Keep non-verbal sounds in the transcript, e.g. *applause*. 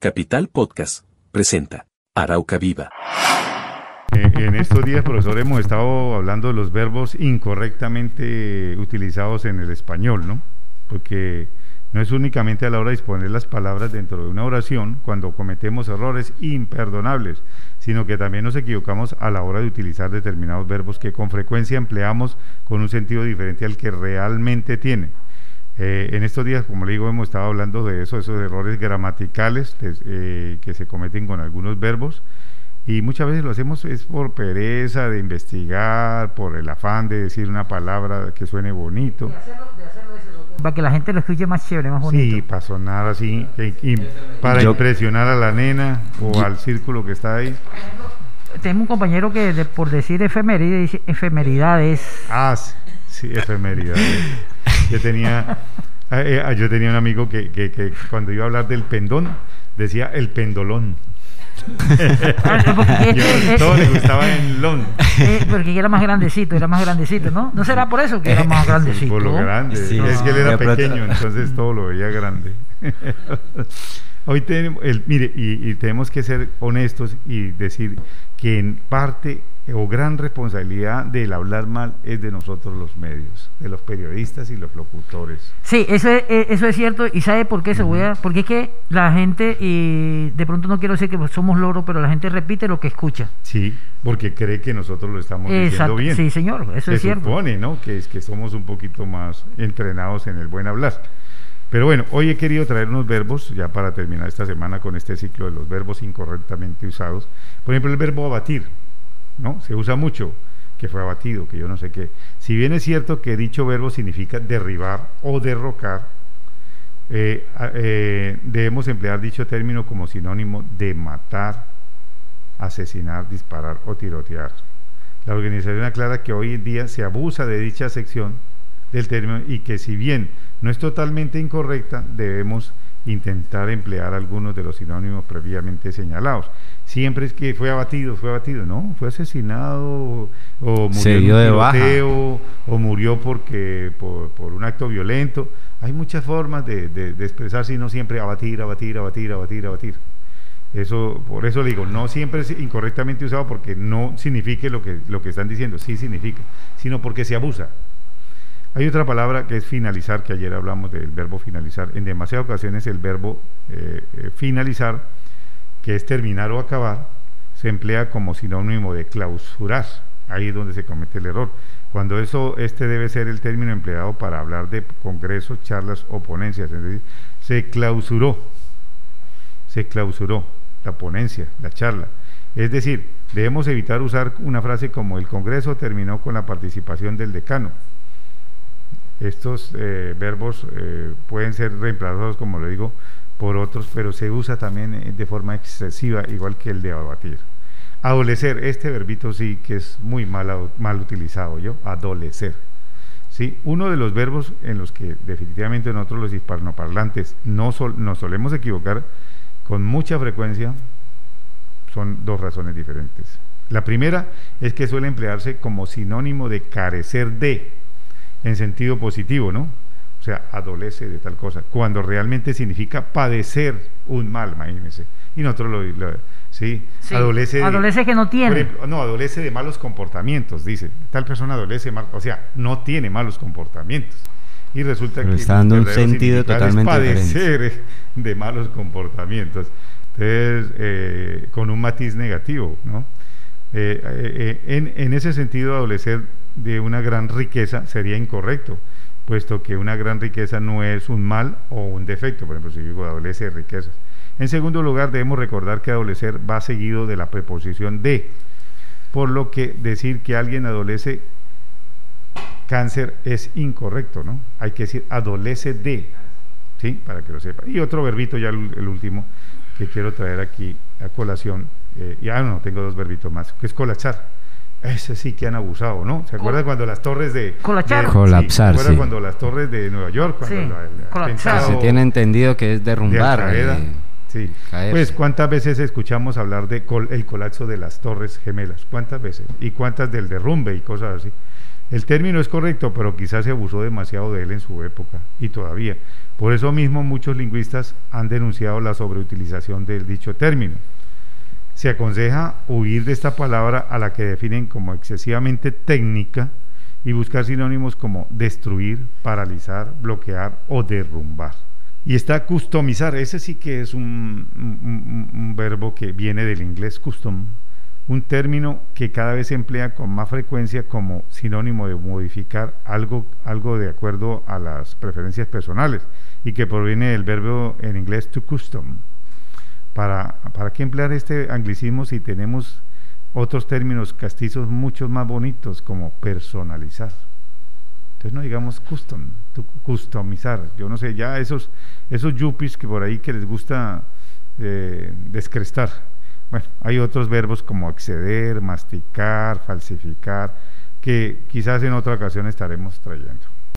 Capital Podcast presenta Arauca Viva. Eh, En estos días, profesor, hemos estado hablando de los verbos incorrectamente utilizados en el español, ¿no? Porque no es únicamente a la hora de disponer las palabras dentro de una oración cuando cometemos errores imperdonables, sino que también nos equivocamos a la hora de utilizar determinados verbos que con frecuencia empleamos con un sentido diferente al que realmente tiene. Eh, en estos días, como le digo, hemos estado hablando de eso, esos errores gramaticales eh, que se cometen con algunos verbos y muchas veces lo hacemos es por pereza de investigar, por el afán de decir una palabra que suene bonito. Para que la gente lo escuche más chévere, más bonito. Sí, para sonar así, y para Yo- impresionar a la nena o al círculo que está ahí. Tengo un compañero que de- por decir efeméride dice efemeridades. Ah, sí, sí, efemeridades. *laughs* *laughs* Yo tenía, eh, eh, yo tenía un amigo que, que- que cuando iba a hablar del pendón, decía el pendolón. Ah, Yo, todo le gustaba el lon. eh, porque era más grandecito, era más grandecito, ¿no? ¿No será por eso que era más *laughs* grandecito? Por lo grande. Sí, es que él era pequeño, entonces todo lo veía grande. *laughs* Hoy tenemos, el, mire, y, y tenemos que ser honestos y decir que en parte o gran responsabilidad del hablar mal es de nosotros los medios, de los periodistas y los locutores. Sí, eso es, eh, eso es cierto. ¿Y sabe por qué se voy a...? Porque es que la gente, y de pronto no quiero decir que somos loros, pero la gente repite lo que escucha. Sí, porque cree que nosotros lo estamos diciendo Exacto. bien. Sí, señor, eso Se es cierto. supone, ¿no? Que es que somos un poquito más entrenados en el buen hablar. Pero bueno, hoy he querido traer unos verbos, ya para terminar esta semana con este ciclo de los verbos incorrectamente usados. Por ejemplo, el verbo abatir, ¿no? Se usa mucho, que fue abatido, que yo no sé qué. Si bien es cierto que dicho verbo significa derribar o derrocar, eh, eh, debemos emplear dicho término como sinónimo de matar, asesinar, disparar o tirotear. La organización aclara que hoy en día se abusa de dicha sección del término y que si bien no es totalmente incorrecta, debemos intentar emplear algunos de los sinónimos previamente señalados. Siempre es que fue abatido, fue abatido, no, fue asesinado o, murió Se dio de tiroteo, o murió porque por, por un acto violento. Hay muchas formas de, de, de expresarse y no siempre abatir, abatir, abatir, abatir, abatir. Eso, por eso le digo, no siempre es incorrectamente usado porque no signifique lo que, lo que están diciendo, sí significa, sino porque se abusa. Hay otra palabra que es finalizar, que ayer hablamos del verbo finalizar. En demasiadas ocasiones el verbo eh, eh, finalizar, que es terminar o acabar, se emplea como sinónimo de clausurar. Ahí es donde se comete el error. Cuando eso, este debe ser el término empleado para hablar de congresos, charlas o ponencias. Es decir, se clausuró, se clausuró la ponencia, la charla. Es decir, debemos evitar usar una frase como el Congreso terminó con la participación del decano. Estos eh, verbos eh, pueden ser reemplazados, como le digo, por otros, pero se usa también eh, de forma excesiva, igual que el de abatir. Adolecer, este verbito sí que es muy mal, mal utilizado, yo, adolecer. ¿sí? Uno de los verbos en los que definitivamente nosotros los hispanoparlantes no sol- nos solemos equivocar con mucha frecuencia son dos razones diferentes. La primera es que suele emplearse como sinónimo de carecer de, en sentido positivo, ¿no? O sea, adolece de tal cosa, cuando realmente significa padecer un mal, imagínense. Y nosotros lo, lo- sí, Sí, adolece. de- adolece que no tiene. ejemplo, no, adolece de malos comportamientos, dice. Tal persona adolece mal, o sea, no tiene malos comportamientos. Y resulta Pero que está dando un sentido totalmente es padecer de malos comportamientos. Entonces, eh, con un matiz negativo, ¿no? Eh, eh, eh, en, en ese sentido, adolecer de una gran riqueza sería incorrecto, puesto que una gran riqueza no es un mal o un defecto, por ejemplo, si digo adolece de riquezas. En segundo lugar, debemos recordar que adolecer va seguido de la preposición de, por lo que decir que alguien adolece cáncer es incorrecto, ¿no? Hay que decir adolece de, ¿sí? Para que lo sepa. Y otro verbito, ya el, último, que quiero traer aquí a colación, eh, ya no, tengo dos verbitos más, que es colapsar. Ese sí que han abusado, ¿no? ¿Se acuerdan cuando las torres de... Colapsar. de- Colapsar, ¿Se acuerdan sí. cuando las torres de Nueva York, cuando Sí, la- el colapsar. atentado Se tiene entendido que es de derrumbar. Eh, Sí. caerse. Pues cuántas veces escuchamos hablar de col- el colapso de las torres gemelas, cuántas veces y cuántas del derrumbe y cosas así. El término es correcto, pero quizás se abusó demasiado de él en su época y todavía. Por eso mismo muchos lingüistas han denunciado la sobreutilización del dicho término. Se aconseja huir de esta palabra a la que definen como excesivamente técnica y buscar sinónimos como destruir, paralizar, bloquear o derrumbar. Y está customizar, ese sí que es un, verbo que viene del inglés custom, un término que cada vez se emplea con más frecuencia como sinónimo de modificar algo, algo de acuerdo a las preferencias personales y que proviene del verbo en inglés to custom. ¿Para, ¿Para qué emplear este anglicismo si tenemos otros términos castizos mucho más bonitos como personalizar? Entonces no digamos custom, customizar. Yo no sé, ya esos, esos yuppies que por ahí que les gusta eh, descrestar bueno, hay otros verbos como exceder, masticar, falsificar, que quizás en otra ocasión estaremos trayendo.